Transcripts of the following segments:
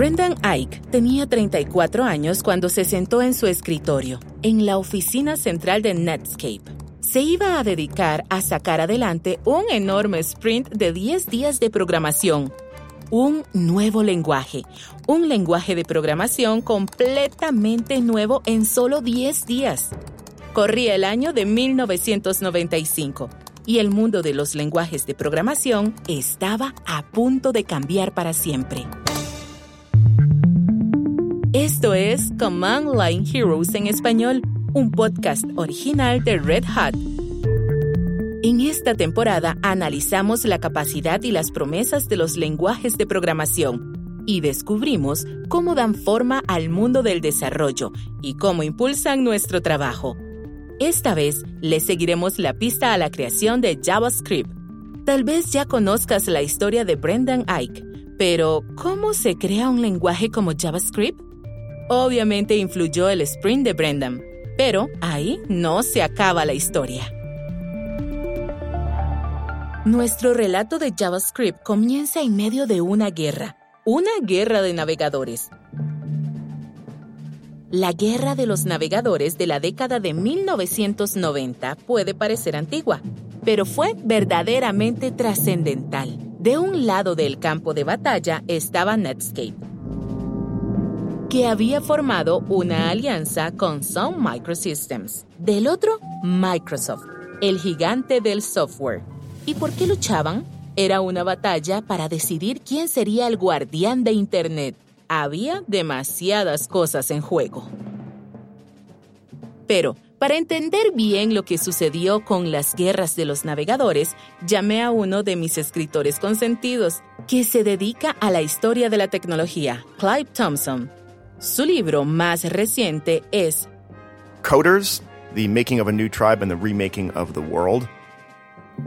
Brendan Ike tenía 34 años cuando se sentó en su escritorio, en la oficina central de Netscape. Se iba a dedicar a sacar adelante un enorme sprint de 10 días de programación. Un nuevo lenguaje, un lenguaje de programación completamente nuevo en solo 10 días. Corría el año de 1995 y el mundo de los lenguajes de programación estaba a punto de cambiar para siempre. Esto es Command Line Heroes en español, un podcast original de Red Hat. En esta temporada analizamos la capacidad y las promesas de los lenguajes de programación y descubrimos cómo dan forma al mundo del desarrollo y cómo impulsan nuestro trabajo. Esta vez le seguiremos la pista a la creación de JavaScript. Tal vez ya conozcas la historia de Brendan Ike, pero ¿cómo se crea un lenguaje como JavaScript? Obviamente influyó el Sprint de Brendan, pero ahí no se acaba la historia. Nuestro relato de JavaScript comienza en medio de una guerra, una guerra de navegadores. La guerra de los navegadores de la década de 1990 puede parecer antigua, pero fue verdaderamente trascendental. De un lado del campo de batalla estaba Netscape, que había formado una alianza con Sun Microsystems. Del otro, Microsoft, el gigante del software. ¿Y por qué luchaban? Era una batalla para decidir quién sería el guardián de Internet. Había demasiadas cosas en juego. Pero, para entender bien lo que sucedió con las guerras de los navegadores, llamé a uno de mis escritores consentidos, que se dedica a la historia de la tecnología, Clive Thompson. Su libro más reciente es Coders, The Making of a New Tribe and the Remaking of the World.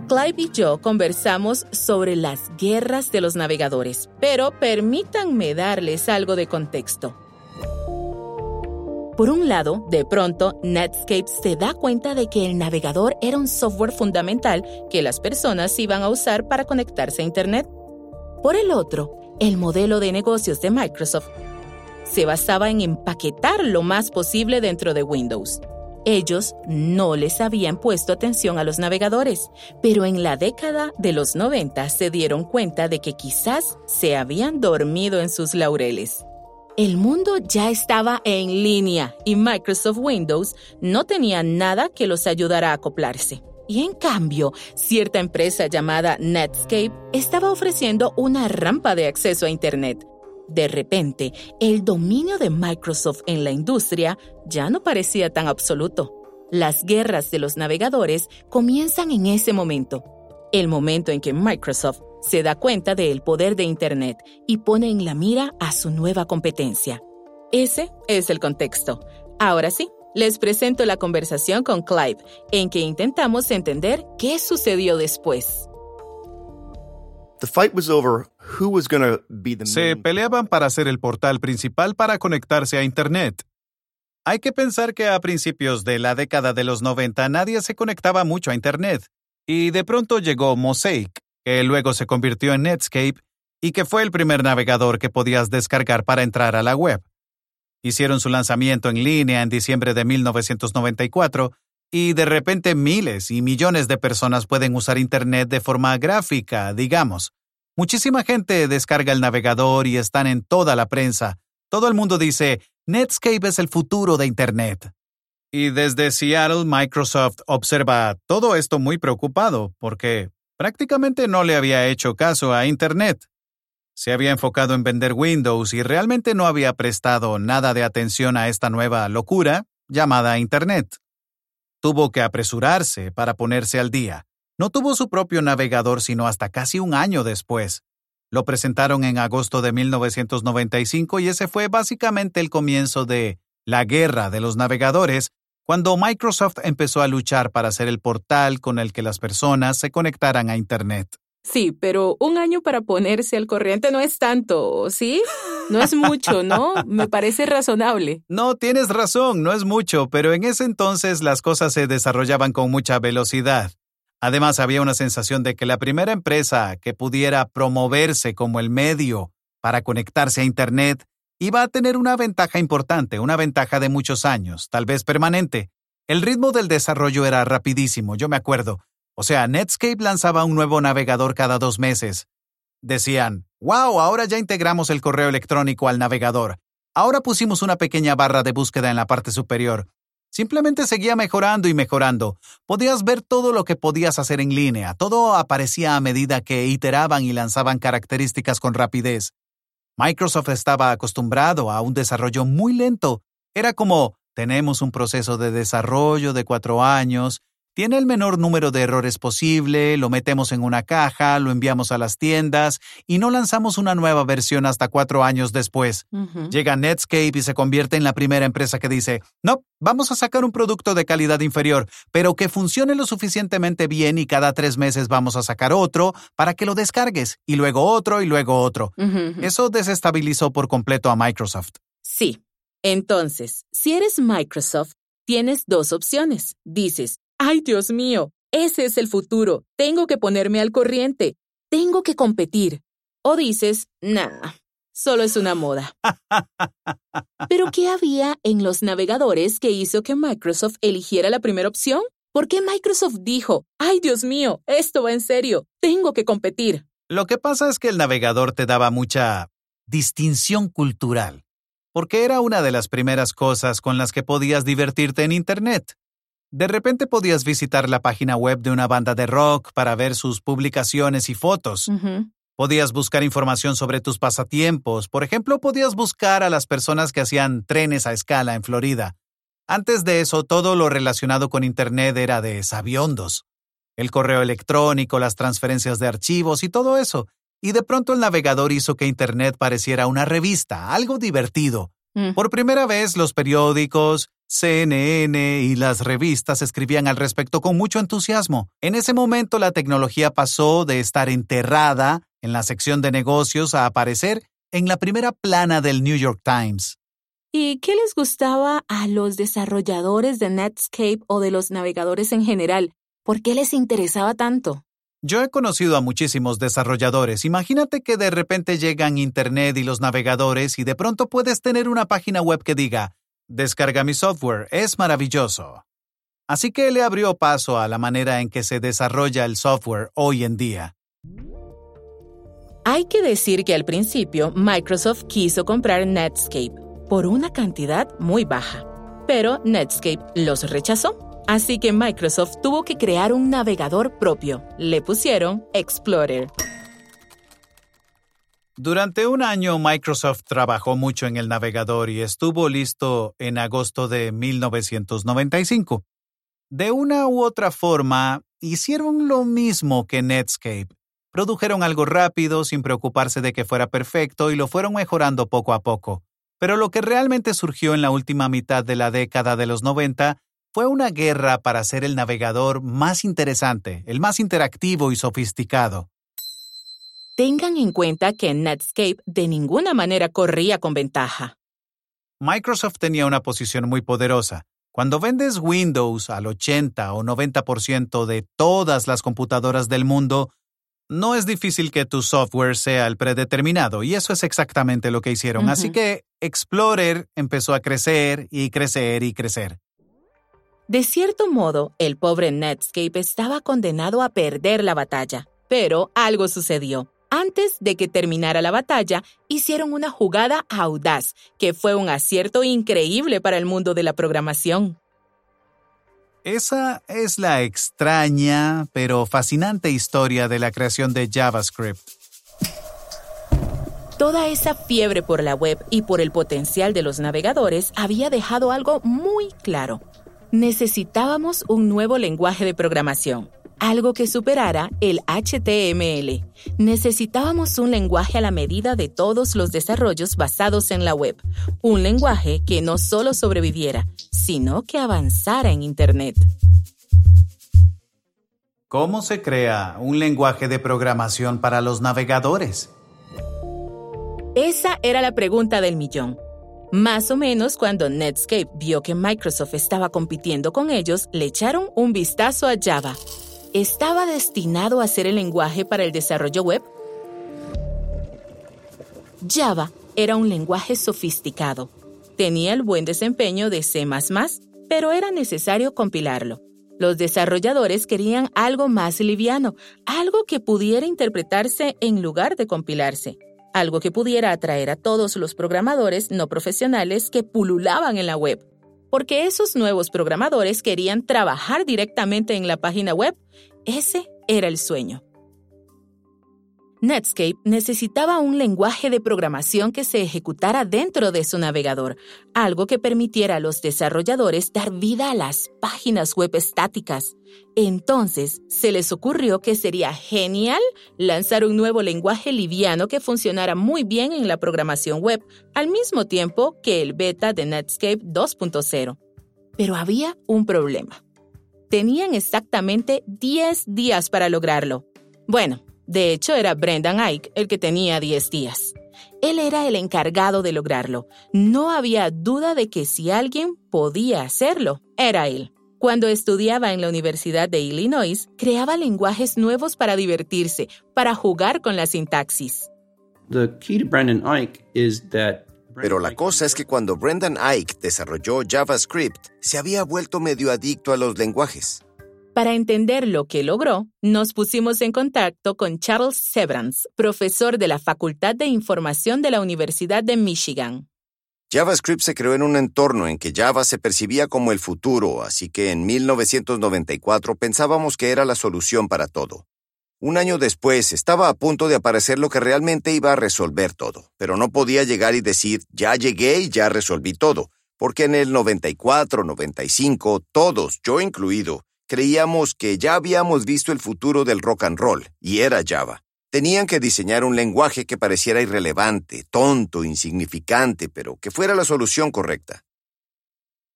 Clive y yo conversamos sobre las guerras de los navegadores, pero permítanme darles algo de contexto. Por un lado, de pronto, Netscape se da cuenta de que el navegador era un software fundamental que las personas iban a usar para conectarse a Internet. Por el otro, el modelo de negocios de Microsoft se basaba en empaquetar lo más posible dentro de Windows. Ellos no les habían puesto atención a los navegadores, pero en la década de los 90 se dieron cuenta de que quizás se habían dormido en sus laureles. El mundo ya estaba en línea y Microsoft Windows no tenía nada que los ayudara a acoplarse. Y en cambio, cierta empresa llamada Netscape estaba ofreciendo una rampa de acceso a Internet de repente, el dominio de Microsoft en la industria ya no parecía tan absoluto. Las guerras de los navegadores comienzan en ese momento, el momento en que Microsoft se da cuenta del poder de Internet y pone en la mira a su nueva competencia. Ese es el contexto. Ahora sí, les presento la conversación con Clive, en que intentamos entender qué sucedió después. Se peleaban para ser el portal principal para conectarse a Internet. Hay que pensar que a principios de la década de los 90 nadie se conectaba mucho a Internet, y de pronto llegó Mosaic, que luego se convirtió en Netscape y que fue el primer navegador que podías descargar para entrar a la web. Hicieron su lanzamiento en línea en diciembre de 1994 y de repente miles y millones de personas pueden usar Internet de forma gráfica, digamos. Muchísima gente descarga el navegador y están en toda la prensa. Todo el mundo dice, Netscape es el futuro de Internet. Y desde Seattle, Microsoft observa todo esto muy preocupado porque prácticamente no le había hecho caso a Internet. Se había enfocado en vender Windows y realmente no había prestado nada de atención a esta nueva locura llamada Internet tuvo que apresurarse para ponerse al día. No tuvo su propio navegador sino hasta casi un año después. Lo presentaron en agosto de 1995 y ese fue básicamente el comienzo de la guerra de los navegadores, cuando Microsoft empezó a luchar para ser el portal con el que las personas se conectaran a Internet. Sí, pero un año para ponerse al corriente no es tanto, ¿sí? No es mucho, ¿no? Me parece razonable. No, tienes razón, no es mucho, pero en ese entonces las cosas se desarrollaban con mucha velocidad. Además, había una sensación de que la primera empresa que pudiera promoverse como el medio para conectarse a Internet, iba a tener una ventaja importante, una ventaja de muchos años, tal vez permanente. El ritmo del desarrollo era rapidísimo, yo me acuerdo. O sea, Netscape lanzaba un nuevo navegador cada dos meses. Decían, wow, ahora ya integramos el correo electrónico al navegador. Ahora pusimos una pequeña barra de búsqueda en la parte superior. Simplemente seguía mejorando y mejorando. Podías ver todo lo que podías hacer en línea. Todo aparecía a medida que iteraban y lanzaban características con rapidez. Microsoft estaba acostumbrado a un desarrollo muy lento. Era como, tenemos un proceso de desarrollo de cuatro años, tiene el menor número de errores posible, lo metemos en una caja, lo enviamos a las tiendas y no lanzamos una nueva versión hasta cuatro años después. Llega Netscape y se convierte en la primera empresa que dice, no, vamos a sacar un producto de calidad inferior, pero que funcione lo suficientemente bien y cada tres meses vamos a sacar otro para que lo descargues y luego otro y luego otro. Eso desestabilizó por completo a Microsoft. Sí. Entonces, si eres Microsoft, tienes dos opciones. Dices, ¡Ay, Dios mío! Ese es el futuro. Tengo que ponerme al corriente. Tengo que competir. O dices, nah, solo es una moda. Pero ¿qué había en los navegadores que hizo que Microsoft eligiera la primera opción? ¿Por qué Microsoft dijo, ay Dios mío, esto va en serio, tengo que competir? Lo que pasa es que el navegador te daba mucha distinción cultural, porque era una de las primeras cosas con las que podías divertirte en Internet. De repente podías visitar la página web de una banda de rock para ver sus publicaciones y fotos. Podías buscar información sobre tus pasatiempos. Por ejemplo, podías buscar a las personas que hacían trenes a escala en Florida. Antes de eso, todo lo relacionado con Internet era de sabiondos. El correo electrónico, las transferencias de archivos y todo eso. Y de pronto el navegador hizo que Internet pareciera una revista, algo divertido. Mm. Por primera vez, los periódicos, CNN y las revistas escribían al respecto con mucho entusiasmo. En ese momento la tecnología pasó de estar enterrada en la sección de negocios a aparecer en la primera plana del New York Times. ¿Y qué les gustaba a los desarrolladores de Netscape o de los navegadores en general? ¿Por qué les interesaba tanto? Yo he conocido a muchísimos desarrolladores. Imagínate que de repente llegan Internet y los navegadores y de pronto puedes tener una página web que diga, descarga mi software, es maravilloso. Así que le abrió paso a la manera en que se desarrolla el software hoy en día. Hay que decir que al principio Microsoft quiso comprar Netscape por una cantidad muy baja, pero Netscape los rechazó. Así que Microsoft tuvo que crear un navegador propio. Le pusieron Explorer. Durante un año Microsoft trabajó mucho en el navegador y estuvo listo en agosto de 1995. De una u otra forma, hicieron lo mismo que Netscape. Produjeron algo rápido sin preocuparse de que fuera perfecto y lo fueron mejorando poco a poco. Pero lo que realmente surgió en la última mitad de la década de los 90 fue una guerra para ser el navegador más interesante, el más interactivo y sofisticado. Tengan en cuenta que Netscape de ninguna manera corría con ventaja. Microsoft tenía una posición muy poderosa. Cuando vendes Windows al 80 o 90% de todas las computadoras del mundo, no es difícil que tu software sea el predeterminado, y eso es exactamente lo que hicieron. Así que Explorer empezó a crecer y crecer y crecer. De cierto modo, el pobre Netscape estaba condenado a perder la batalla, pero algo sucedió. Antes de que terminara la batalla, hicieron una jugada audaz, que fue un acierto increíble para el mundo de la programación. Esa es la extraña pero fascinante historia de la creación de JavaScript. Toda esa fiebre por la web y por el potencial de los navegadores había dejado algo muy claro necesitábamos un nuevo lenguaje de programación, algo que superara el HTML. Necesitábamos un lenguaje a la medida de todos los desarrollos basados en la web, un lenguaje que no solo sobreviviera, sino que avanzara en Internet. ¿Cómo se crea un lenguaje de programación para los navegadores? Esa era la pregunta del millón. Más o menos cuando Netscape vio que Microsoft estaba compitiendo con ellos, le echaron un vistazo a Java. ¿Estaba destinado a ser el lenguaje para el desarrollo web? Java era un lenguaje sofisticado. Tenía el buen desempeño de C ⁇ pero era necesario compilarlo. Los desarrolladores querían algo más liviano, algo que pudiera interpretarse en lugar de compilarse, algo que pudiera atraer a todos los programadores no profesionales que pululaban en la web, porque esos nuevos programadores querían trabajar directamente en la página web. Ese era el sueño. Netscape necesitaba un lenguaje de programación que se ejecutara dentro de su navegador, algo que permitiera a los desarrolladores dar vida a las páginas web estáticas. Entonces, se les ocurrió que sería genial lanzar un nuevo lenguaje liviano que funcionara muy bien en la programación web, al mismo tiempo que el beta de Netscape 2.0. Pero había un problema. Tenían exactamente 10 días para lograrlo. Bueno, de hecho, era Brendan Ike el que tenía 10 días. Él era el encargado de lograrlo. No había duda de que si alguien podía hacerlo, era él. Cuando estudiaba en la Universidad de Illinois, creaba lenguajes nuevos para divertirse, para jugar con la sintaxis. Pero la cosa es que cuando Brendan Ike desarrolló JavaScript, se había vuelto medio adicto a los lenguajes. Para entender lo que logró, nos pusimos en contacto con Charles Severance, profesor de la Facultad de Información de la Universidad de Michigan. JavaScript se creó en un entorno en que Java se percibía como el futuro, así que en 1994 pensábamos que era la solución para todo. Un año después estaba a punto de aparecer lo que realmente iba a resolver todo, pero no podía llegar y decir, ya llegué y ya resolví todo, porque en el 94, 95, todos, yo incluido, Creíamos que ya habíamos visto el futuro del rock and roll, y era Java. Tenían que diseñar un lenguaje que pareciera irrelevante, tonto, insignificante, pero que fuera la solución correcta.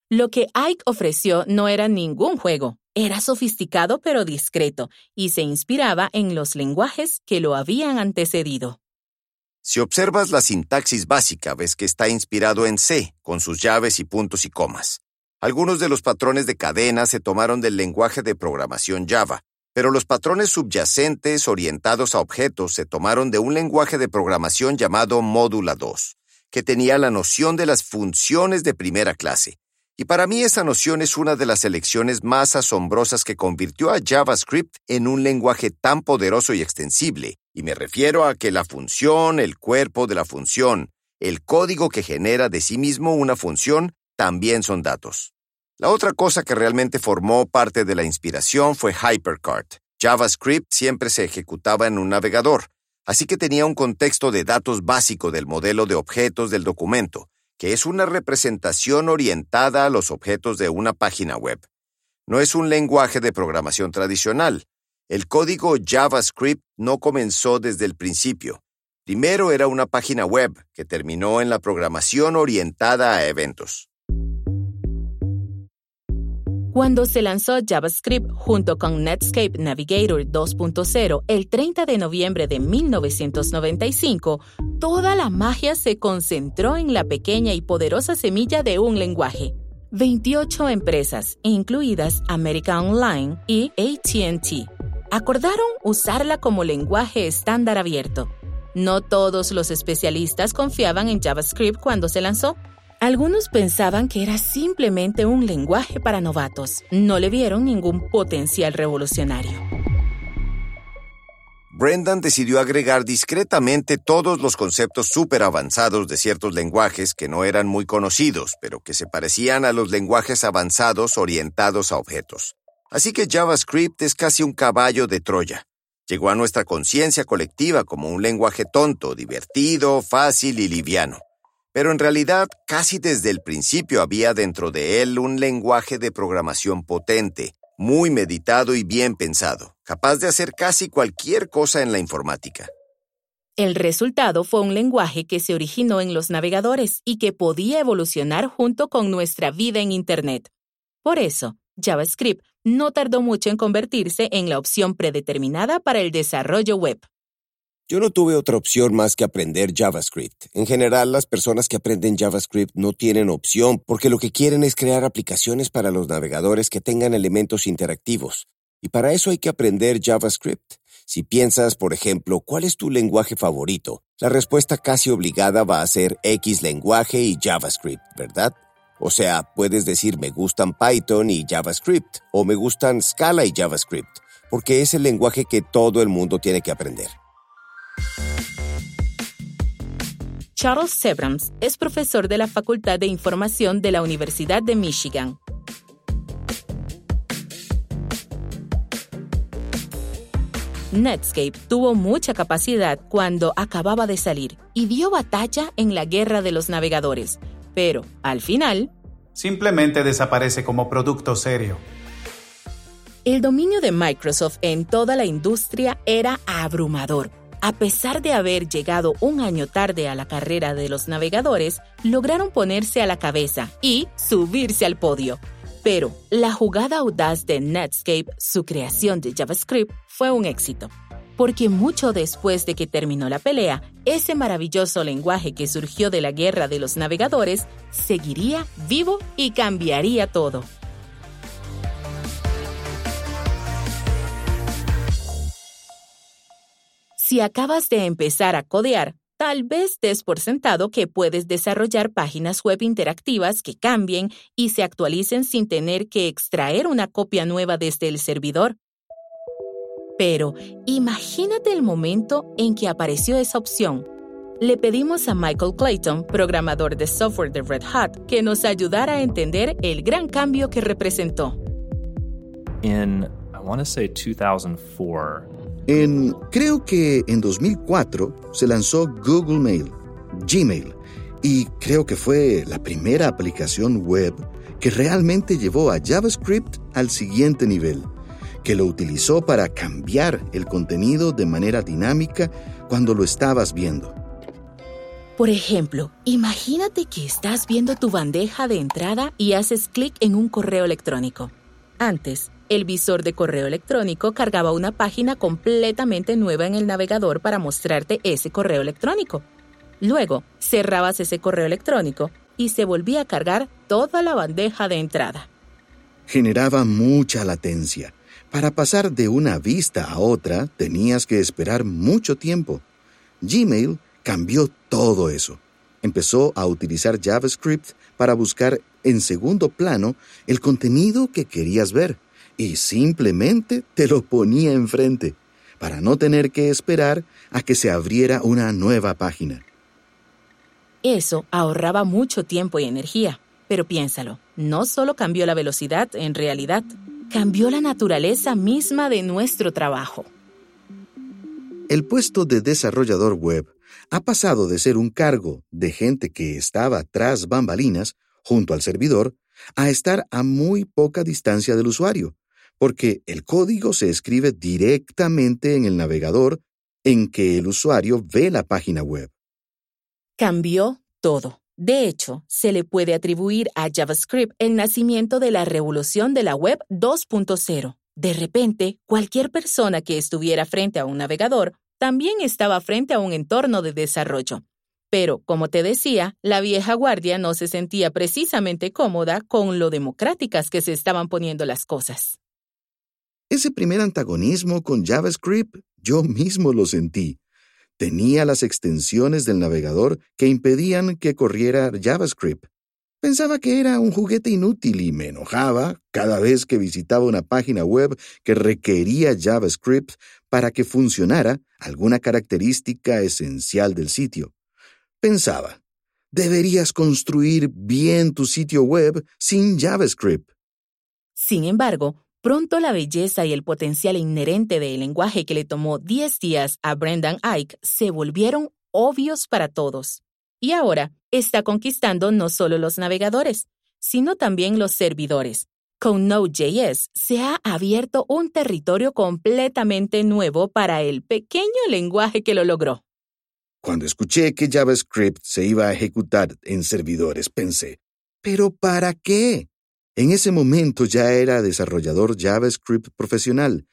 Lo que Ike ofreció no era ningún juego, era sofisticado pero discreto, y se inspiraba en los lenguajes que lo habían antecedido. Si observas la sintaxis básica, ves que está inspirado en C, con sus llaves y puntos y comas. Algunos de los patrones de cadena se tomaron del lenguaje de programación Java, pero los patrones subyacentes orientados a objetos se tomaron de un lenguaje de programación llamado Módula 2, que tenía la noción de las funciones de primera clase. Y para mí esa noción es una de las elecciones más asombrosas que convirtió a JavaScript en un lenguaje tan poderoso y extensible, y me refiero a que la función, el cuerpo de la función, el código que genera de sí mismo una función, también son datos. La otra cosa que realmente formó parte de la inspiración fue HyperCard. JavaScript siempre se ejecutaba en un navegador, así que tenía un contexto de datos básico del modelo de objetos del documento, que es una representación orientada a los objetos de una página web. No es un lenguaje de programación tradicional. El código JavaScript no comenzó desde el principio. Primero era una página web que terminó en la programación orientada a eventos. Cuando se lanzó JavaScript junto con Netscape Navigator 2.0 el 30 de noviembre de 1995, toda la magia se concentró en la pequeña y poderosa semilla de un lenguaje. 28 empresas, incluidas American Online y ATT, acordaron usarla como lenguaje estándar abierto. No todos los especialistas confiaban en JavaScript cuando se lanzó. Algunos pensaban que era simplemente un lenguaje para novatos. No le vieron ningún potencial revolucionario. Brendan decidió agregar discretamente todos los conceptos súper avanzados de ciertos lenguajes que no eran muy conocidos, pero que se parecían a los lenguajes avanzados orientados a objetos. Así que JavaScript es casi un caballo de Troya. Llegó a nuestra conciencia colectiva como un lenguaje tonto, divertido, fácil y liviano pero en realidad casi desde el principio había dentro de él un lenguaje de programación potente, muy meditado y bien pensado, capaz de hacer casi cualquier cosa en la informática. El resultado fue un lenguaje que se originó en los navegadores y que podía evolucionar junto con nuestra vida en Internet. Por eso, JavaScript no tardó mucho en convertirse en la opción predeterminada para el desarrollo web. Yo no tuve otra opción más que aprender JavaScript. En general, las personas que aprenden JavaScript no tienen opción porque lo que quieren es crear aplicaciones para los navegadores que tengan elementos interactivos. Y para eso hay que aprender JavaScript. Si piensas, por ejemplo, ¿cuál es tu lenguaje favorito? La respuesta casi obligada va a ser X lenguaje y JavaScript, ¿verdad? O sea, puedes decir me gustan Python y JavaScript, o me gustan Scala y JavaScript, porque es el lenguaje que todo el mundo tiene que aprender. Charles Sebrams es profesor de la Facultad de Información de la Universidad de Michigan. Netscape tuvo mucha capacidad cuando acababa de salir y dio batalla en la guerra de los navegadores, pero al final... Simplemente desaparece como producto serio. El dominio de Microsoft en toda la industria era abrumador. A pesar de haber llegado un año tarde a la carrera de los navegadores, lograron ponerse a la cabeza y subirse al podio. Pero la jugada audaz de Netscape, su creación de JavaScript, fue un éxito. Porque mucho después de que terminó la pelea, ese maravilloso lenguaje que surgió de la guerra de los navegadores seguiría vivo y cambiaría todo. Si acabas de empezar a codear, Tal vez des por sentado que puedes desarrollar páginas web interactivas que cambien y se actualicen sin tener que extraer una copia nueva desde el servidor. Pero imagínate el momento en que apareció esa opción. Le pedimos a Michael Clayton, programador de software de Red Hat, que nos ayudara a entender el gran cambio que representó. In, I want to say 2004, en, creo que en 2004 se lanzó Google Mail, Gmail, y creo que fue la primera aplicación web que realmente llevó a JavaScript al siguiente nivel, que lo utilizó para cambiar el contenido de manera dinámica cuando lo estabas viendo. Por ejemplo, imagínate que estás viendo tu bandeja de entrada y haces clic en un correo electrónico. Antes, el visor de correo electrónico cargaba una página completamente nueva en el navegador para mostrarte ese correo electrónico. Luego, cerrabas ese correo electrónico y se volvía a cargar toda la bandeja de entrada. Generaba mucha latencia. Para pasar de una vista a otra tenías que esperar mucho tiempo. Gmail cambió todo eso. Empezó a utilizar JavaScript para buscar en segundo plano el contenido que querías ver y simplemente te lo ponía enfrente para no tener que esperar a que se abriera una nueva página. Eso ahorraba mucho tiempo y energía, pero piénsalo, no solo cambió la velocidad, en realidad, cambió la naturaleza misma de nuestro trabajo. El puesto de desarrollador web ha pasado de ser un cargo de gente que estaba tras bambalinas, junto al servidor, a estar a muy poca distancia del usuario, porque el código se escribe directamente en el navegador en que el usuario ve la página web. Cambió todo. De hecho, se le puede atribuir a JavaScript el nacimiento de la revolución de la web 2.0. De repente, cualquier persona que estuviera frente a un navegador también estaba frente a un entorno de desarrollo. Pero, como te decía, la vieja guardia no se sentía precisamente cómoda con lo democráticas que se estaban poniendo las cosas. Ese primer antagonismo con JavaScript yo mismo lo sentí. Tenía las extensiones del navegador que impedían que corriera JavaScript. Pensaba que era un juguete inútil y me enojaba cada vez que visitaba una página web que requería JavaScript para que funcionara alguna característica esencial del sitio. Pensaba, deberías construir bien tu sitio web sin JavaScript. Sin embargo, Pronto la belleza y el potencial inherente del lenguaje que le tomó 10 días a Brendan Ike se volvieron obvios para todos. Y ahora está conquistando no solo los navegadores, sino también los servidores. Con Node.js se ha abierto un territorio completamente nuevo para el pequeño lenguaje que lo logró. Cuando escuché que JavaScript se iba a ejecutar en servidores, pensé, ¿pero para qué? En ese momento ya era desarrollador JavaScript profesional.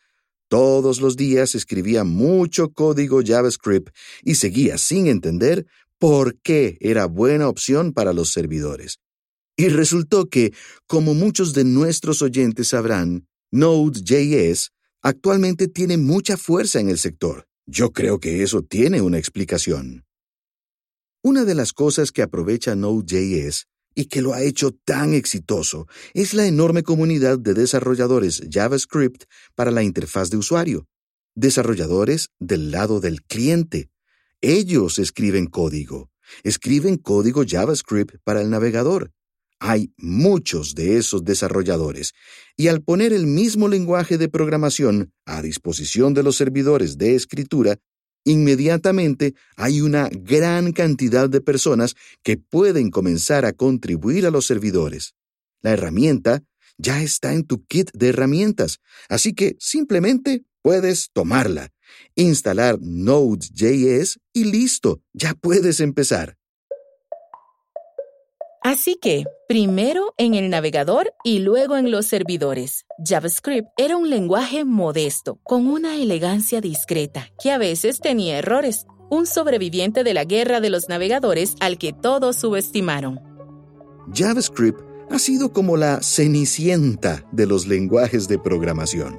Todos los días escribía mucho código JavaScript y seguía sin entender por qué era buena opción para los servidores. Y resultó que, como muchos de nuestros oyentes sabrán, Node.js actualmente tiene mucha fuerza en el sector. Yo creo que eso tiene una explicación. Una de las cosas que aprovecha Node.js y que lo ha hecho tan exitoso es la enorme comunidad de desarrolladores JavaScript para la interfaz de usuario. Desarrolladores del lado del cliente. Ellos escriben código. Escriben código JavaScript para el navegador. Hay muchos de esos desarrolladores, y al poner el mismo lenguaje de programación a disposición de los servidores de escritura, inmediatamente hay una gran cantidad de personas que pueden comenzar a contribuir a los servidores. La herramienta ya está en tu kit de herramientas, así que simplemente puedes tomarla, instalar Node.js y listo, ya puedes empezar. Así que, primero en el navegador y luego en los servidores. JavaScript era un lenguaje modesto, con una elegancia discreta, que a veces tenía errores, un sobreviviente de la guerra de los navegadores al que todos subestimaron. JavaScript ha sido como la cenicienta de los lenguajes de programación.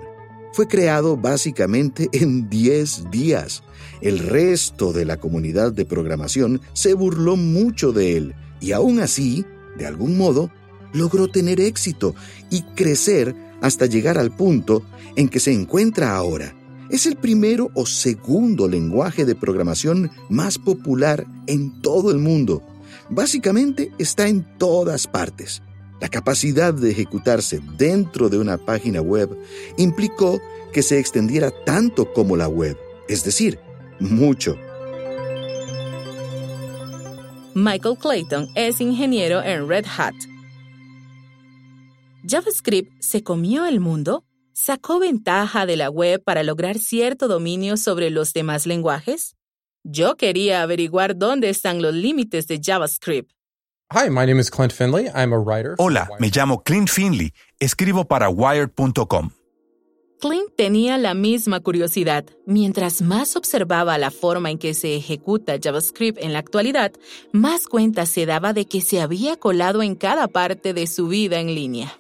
Fue creado básicamente en 10 días. El resto de la comunidad de programación se burló mucho de él y aún así, de algún modo, logró tener éxito y crecer hasta llegar al punto en que se encuentra ahora. Es el primero o segundo lenguaje de programación más popular en todo el mundo. Básicamente está en todas partes. La capacidad de ejecutarse dentro de una página web implicó que se extendiera tanto como la web, es decir, mucho. Michael Clayton es ingeniero en Red Hat. ¿JavaScript se comió el mundo? ¿Sacó ventaja de la web para lograr cierto dominio sobre los demás lenguajes? Yo quería averiguar dónde están los límites de JavaScript. Hola, me llamo Clint Finley. Escribo para Wired.com. Clint tenía la misma curiosidad. Mientras más observaba la forma en que se ejecuta JavaScript en la actualidad, más cuenta se daba de que se había colado en cada parte de su vida en línea.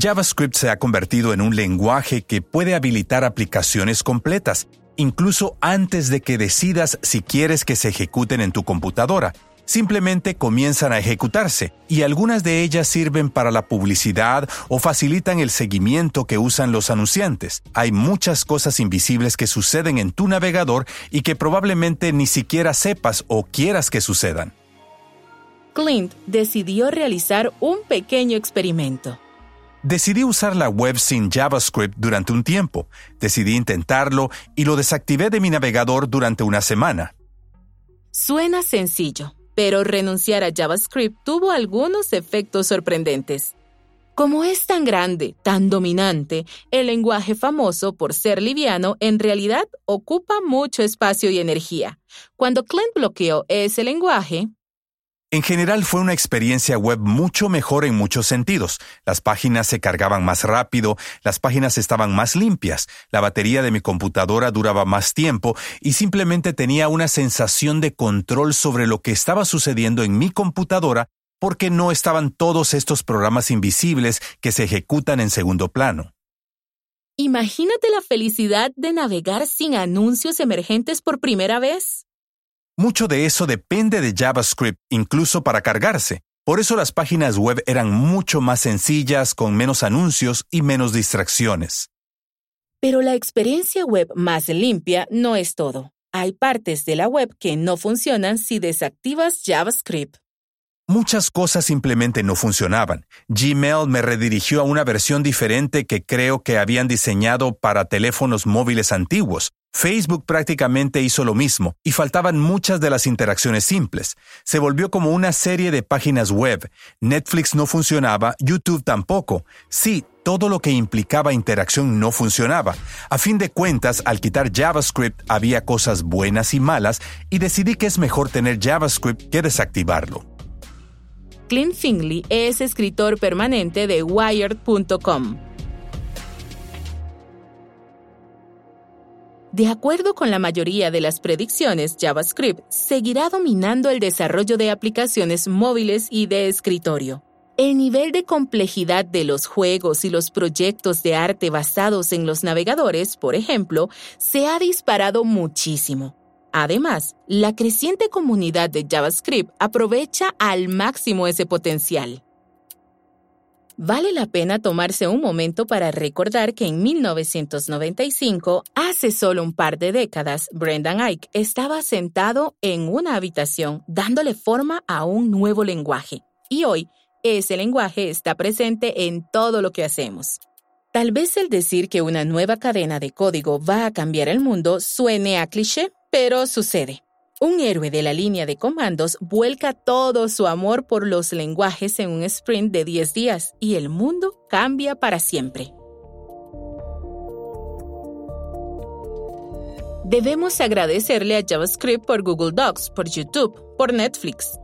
JavaScript se ha convertido en un lenguaje que puede habilitar aplicaciones completas, incluso antes de que decidas si quieres que se ejecuten en tu computadora simplemente comienzan a ejecutarse y algunas de ellas sirven para la publicidad o facilitan el seguimiento que usan los anunciantes. Hay muchas cosas invisibles que suceden en tu navegador y que probablemente ni siquiera sepas o quieras que sucedan. Clint decidió realizar un pequeño experimento. Decidí usar la web sin JavaScript durante un tiempo. Decidí intentarlo y lo desactivé de mi navegador durante una semana. Suena sencillo, pero renunciar a JavaScript tuvo algunos efectos sorprendentes. Como es tan grande, tan dominante, el lenguaje famoso por ser liviano en realidad ocupa mucho espacio y energía. Cuando Clint bloqueó ese lenguaje, en general fue una experiencia web mucho mejor en muchos sentidos. Las páginas se cargaban más rápido, las páginas estaban más limpias, la batería de mi computadora duraba más tiempo y simplemente tenía una sensación de control sobre lo que estaba sucediendo en mi computadora porque no estaban todos estos programas invisibles que se ejecutan en segundo plano. Imagínate la felicidad de navegar sin anuncios emergentes por primera vez. Mucho de eso depende de JavaScript, incluso para cargarse. Por eso las páginas web eran mucho más sencillas, con menos anuncios y menos distracciones. Pero la experiencia web más limpia no es todo. Hay partes de la web que no funcionan si desactivas JavaScript. Muchas cosas simplemente no funcionaban. Gmail me redirigió a una versión diferente que creo que habían diseñado para teléfonos móviles antiguos. Facebook prácticamente hizo lo mismo y faltaban muchas de las interacciones simples. Se volvió como una serie de páginas web. Netflix no funcionaba, YouTube tampoco. Sí, todo lo que implicaba interacción no funcionaba. A fin de cuentas, al quitar JavaScript había cosas buenas y malas y decidí que es mejor tener JavaScript que desactivarlo. Clint Finley es escritor permanente de Wired.com. De acuerdo con la mayoría de las predicciones, JavaScript seguirá dominando el desarrollo de aplicaciones móviles y de escritorio. El nivel de complejidad de los juegos y los proyectos de arte basados en los navegadores, por ejemplo, se ha disparado muchísimo. Además, la creciente comunidad de JavaScript aprovecha al máximo ese potencial. Vale la pena tomarse un momento para recordar que en 1995, hace solo un par de décadas, Brendan Ike estaba sentado en una habitación dándole forma a un nuevo lenguaje. Y hoy, ese lenguaje está presente en todo lo que hacemos. Tal vez el decir que una nueva cadena de código va a cambiar el mundo suene a cliché, pero sucede. Un héroe de la línea de comandos vuelca todo su amor por los lenguajes en un sprint de 10 días y el mundo cambia para siempre. Debemos agradecerle a JavaScript por Google Docs, por YouTube, por Netflix.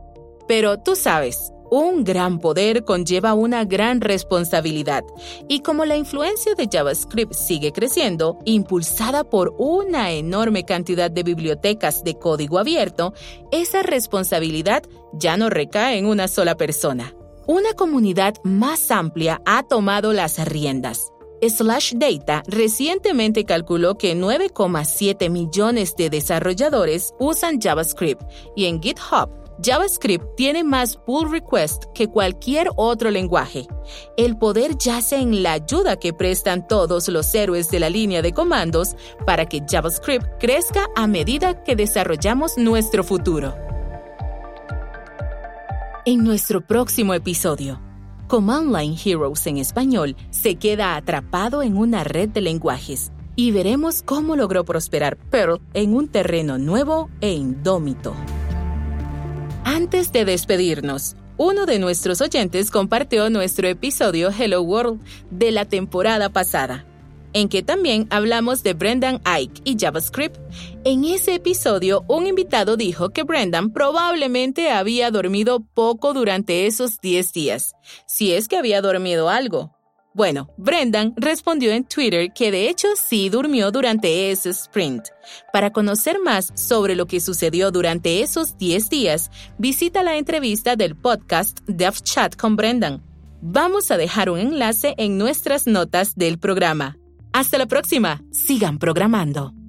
Pero tú sabes, un gran poder conlleva una gran responsabilidad y como la influencia de JavaScript sigue creciendo, impulsada por una enorme cantidad de bibliotecas de código abierto, esa responsabilidad ya no recae en una sola persona. Una comunidad más amplia ha tomado las riendas. Slash Data recientemente calculó que 9,7 millones de desarrolladores usan JavaScript y en GitHub JavaScript tiene más pull requests que cualquier otro lenguaje. El poder yace en la ayuda que prestan todos los héroes de la línea de comandos para que JavaScript crezca a medida que desarrollamos nuestro futuro. En nuestro próximo episodio, Command Line Heroes en español se queda atrapado en una red de lenguajes y veremos cómo logró prosperar Perl en un terreno nuevo e indómito. Antes de despedirnos, uno de nuestros oyentes compartió nuestro episodio Hello World de la temporada pasada, en que también hablamos de Brendan Ike y JavaScript. En ese episodio, un invitado dijo que Brendan probablemente había dormido poco durante esos 10 días, si es que había dormido algo, bueno, Brendan respondió en Twitter que de hecho sí durmió durante ese sprint. Para conocer más sobre lo que sucedió durante esos 10 días, visita la entrevista del podcast Dev Chat con Brendan. Vamos a dejar un enlace en nuestras notas del programa. Hasta la próxima. Sigan programando.